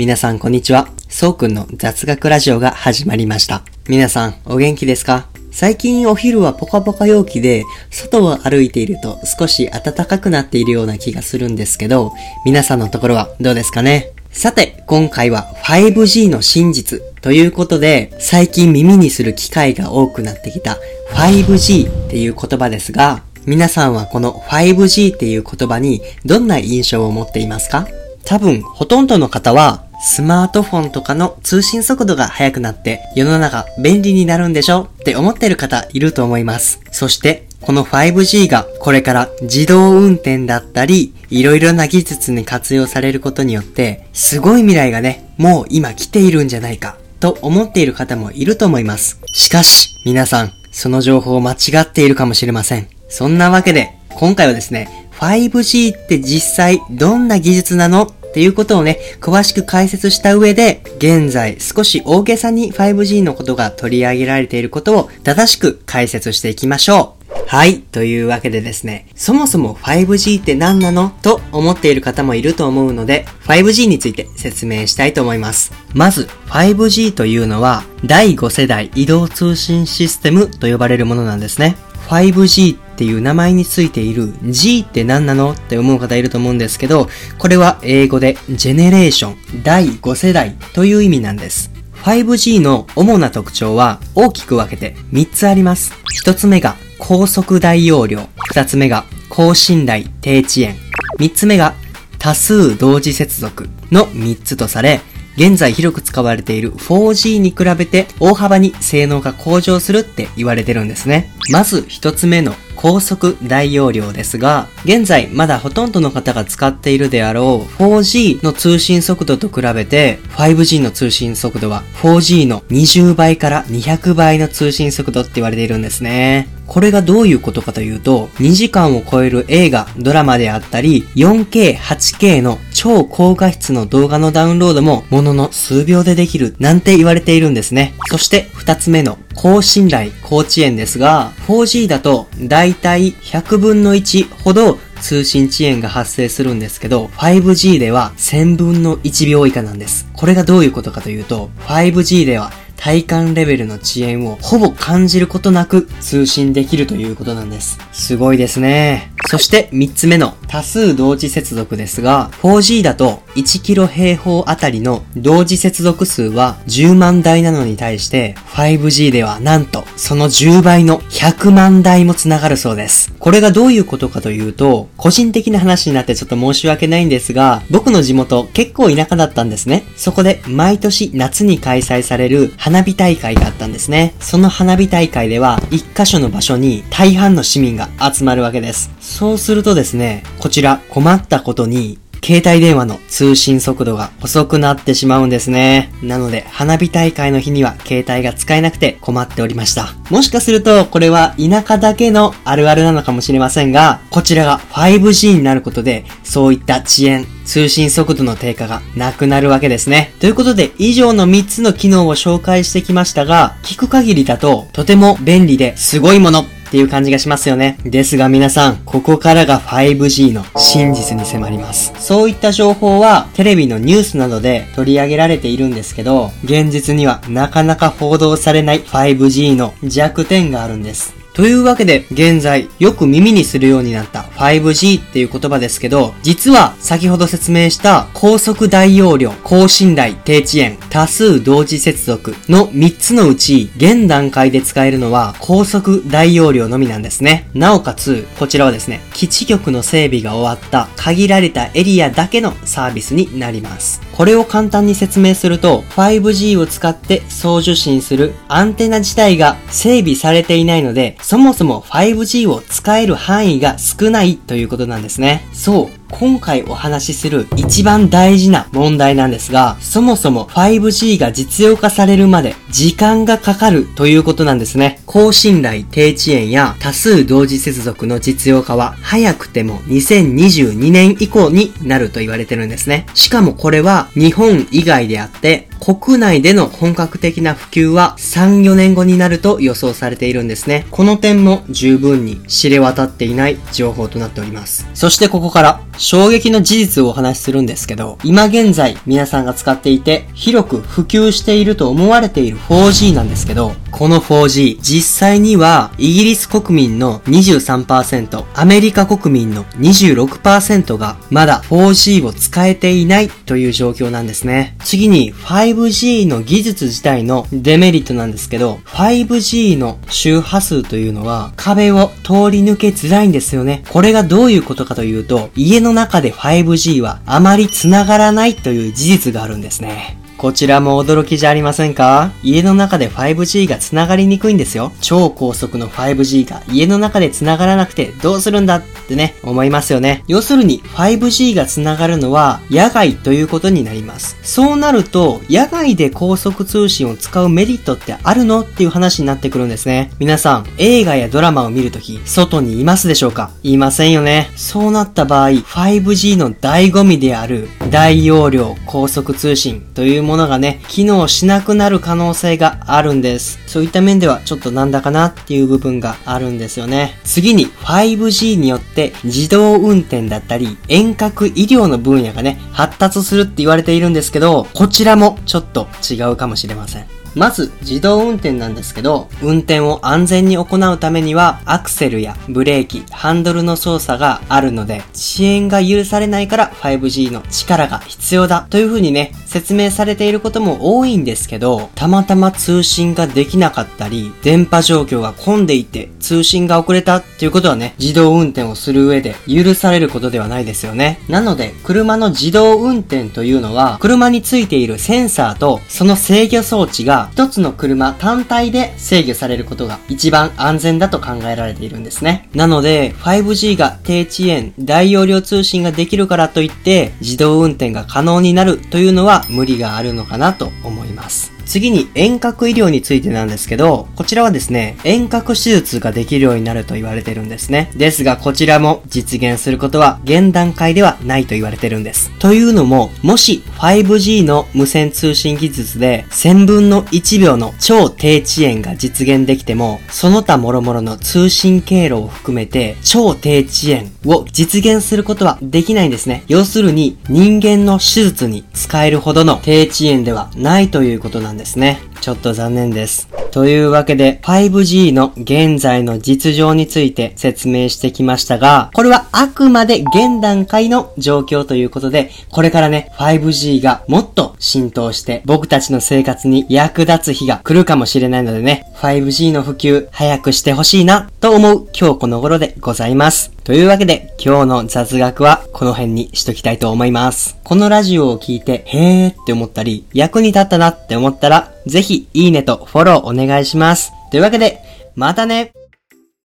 皆さんこんにちは。そうくんの雑学ラジオが始まりました。皆さんお元気ですか？最近お昼はポカポカ陽気で、外を歩いていると少し暖かくなっているような気がするんですけど、皆さんのところはどうですかね？さて、今回は 5G の真実ということで、最近耳にする機会が多くなってきた 5G っていう言葉ですが、皆さんはこの 5G っていう言葉にどんな印象を持っていますか？多分、ほとんどの方はスマートフォンとかの通信速度が速くなって世の中便利になるんでしょって思ってる方いると思います。そしてこの 5G がこれから自動運転だったり、いろいろな技術に活用されることによって、すごい未来がね、もう今来ているんじゃないか、と思っている方もいると思います。しかし、皆さん、その情報を間違っているかもしれません。そんなわけで、今回はですね、5G って実際どんな技術なのっていうことをね、詳しく解説した上で、現在少し大げさに 5G のことが取り上げられていることを正しく解説していきましょう。はい。というわけでですね、そもそも 5G って何なの？と思っている方もいると思うので、5G について説明したいと思います。まず、5G というのは、第5世代移動通信システムと呼ばれるものなんですね。5G っていう名前についている G って何なのって思う方いると思うんですけど、これは英語でジェネレーション第5世代という意味なんです。5G の主な特徴は大きく分けて3つあります。1つ目が高速大容量。2つ目が高信頼低遅延。3つ目が多数同時接続の3つとされ、現在広く使われている 4G に比べて大幅に性能が向上するって言われてるんですね。まず一つ目の高速大容量ですが、現在まだほとんどの方が使っているであろう 4G の通信速度と比べて 5G の通信速度は 4G の20倍から200倍の通信速度って言われているんですね。これがどういうことかというと、2時間を超える映画、ドラマであったり、4K、8K の超高画質の動画のダウンロードもものの数秒でできるなんて言われているんですね。そして2つ目の高信頼、高遅延ですが、4G だと大体100分の1ほど通信遅延が発生するんですけど、5G では1000分の1秒以下なんです。これがどういうことかというと、5G では体感レベルの遅延をほぼ感じることなく通信できるということなんです。すごいですね。そして3つ目の多数同時接続ですが、4G だと1キロ平方あたりの同時接続数は10万台なのに対して 5G ではなんとその10倍の100万台も繋がるそうです。これがどういうことかというと、個人的な話になってちょっと申し訳ないんですが、僕の地元結構田舎だったんですね。そこで毎年夏に開催される花火大会があったんですね。その花火大会では一箇所の場所に大半の市民が集まるわけです。そうするとですね、こちら困ったことに、携帯電話の通信速度が遅くなってしまうんですね。なので、花火大会の日には携帯が使えなくて困っておりました。もしかすると、これは田舎だけのあるあるなのかもしれませんが、こちらが 5G になることで、そういった遅延、通信速度の低下がなくなるわけですね。ということで、以上の3つの機能を紹介してきましたが、聞く限りだと、とても便利ですごいものっていう感じがしますよね。ですが皆さん、ここからが 5G の真実に迫ります。そういった情報はテレビのニュースなどで取り上げられているんですけど、現実にはなかなか報道されない 5G の弱点があるんです。というわけで、現在、よく耳にするようになった 5G っていう言葉ですけど、実は先ほど説明した高速大容量、高信頼、低遅延、多数同時接続の3つのうち、現段階で使えるのは高速大容量のみなんですね。なおかつ、こちらはですね、基地局の整備が終わった限られたエリアだけのサービスになります。これを簡単に説明すると、5G を使って送受信するアンテナ自体が整備されていないので、そもそも 5G を使える範囲が少ないということなんですね。そう。今回お話しする一番大事な問題なんですが、そもそも 5G が実用化されるまで時間がかかるということなんですね。高信頼低遅延や多数同時接続の実用化は早くても2022年以降になると言われてるんですね。しかもこれは日本以外であって国内での本格的な普及は3、4年後になると予想されているんですね。この点も十分に知れ渡っていない情報となっております。そしてここから衝撃の事実をお話しするんですけど、今現在皆さんが使っていて広く普及していると思われている 4G なんですけど、この 4G、実際にはイギリス国民の23%、アメリカ国民の26%がまだ 4G を使えていないという状況なんですね。次に 5G 5G の技術自体のデメリットなんですけど、5G の周波数というのは壁を通り抜けづらいんですよね。これがどういうことかというと、家の中で 5G はあまり繋がらないという事実があるんですね。こちらも驚きじゃありませんか？家の中で 5G が繋がりにくいんですよ。超高速の 5G が家の中で繋がらなくてどうするんだってね、思いますよね。要するに 5G が繋がるのは野外ということになります。そうなると、野外で高速通信を使うメリットってあるの？っていう話になってくるんですね。皆さん、映画やドラマを見るとき、外にいますでしょうか？いませんよね。そうなった場合、5G の醍醐味である大容量高速通信というものものがね、機能しなくなる可能性があるんです。そういった面ではちょっとなんだかなっていう部分があるんですよね。次に 5G によって自動運転だったり遠隔医療の分野がね、発達するって言われているんですけど、こちらもちょっと違うかもしれません。まず自動運転なんですけど、運転を安全に行うためにはアクセルやブレーキ、ハンドルの操作があるので、遅延が許されないから 5G の力が必要だという風にね、説明されていることも多いんですけど、たまたま通信ができなかったり、電波状況が混んでいて通信が遅れたっていうことはね、自動運転をする上で許されることではないですよね。なので、車の自動運転というのは、車についているセンサーとその制御装置がが一つの車単体で制御されることが一番安全だと考えられているんですね。なので、5G が低遅延、大容量通信ができるからといって、自動運転が可能になるというのは無理があるのかなと思います。次に遠隔医療についてなんですけど、こちらはですね、遠隔手術ができるようになると言われてるんですね。ですがこちらも実現することは現段階ではないと言われてるんです。というのも、もし 5G の無線通信技術で1000分の1秒の超低遅延が実現できても、その他諸々の通信経路を含めて超低遅延を実現することはできないんですね。要するに人間の手術に使えるほどの低遅延ではないということなんです。ですね。ちょっと残念です。というわけで 5G の現在の実情について説明してきましたが、これはあくまで現段階の状況ということで、これからね、5G がもっと浸透して僕たちの生活に役立つ日が来るかもしれないのでね、5G の普及早くしてほしいなと思う今日この頃でございます。というわけで今日の雑学はこの辺にしときたいと思います。このラジオを聞いてへーって思ったり役に立ったなって思ったらぜひいいねとフォローお願いします。というわけでまたね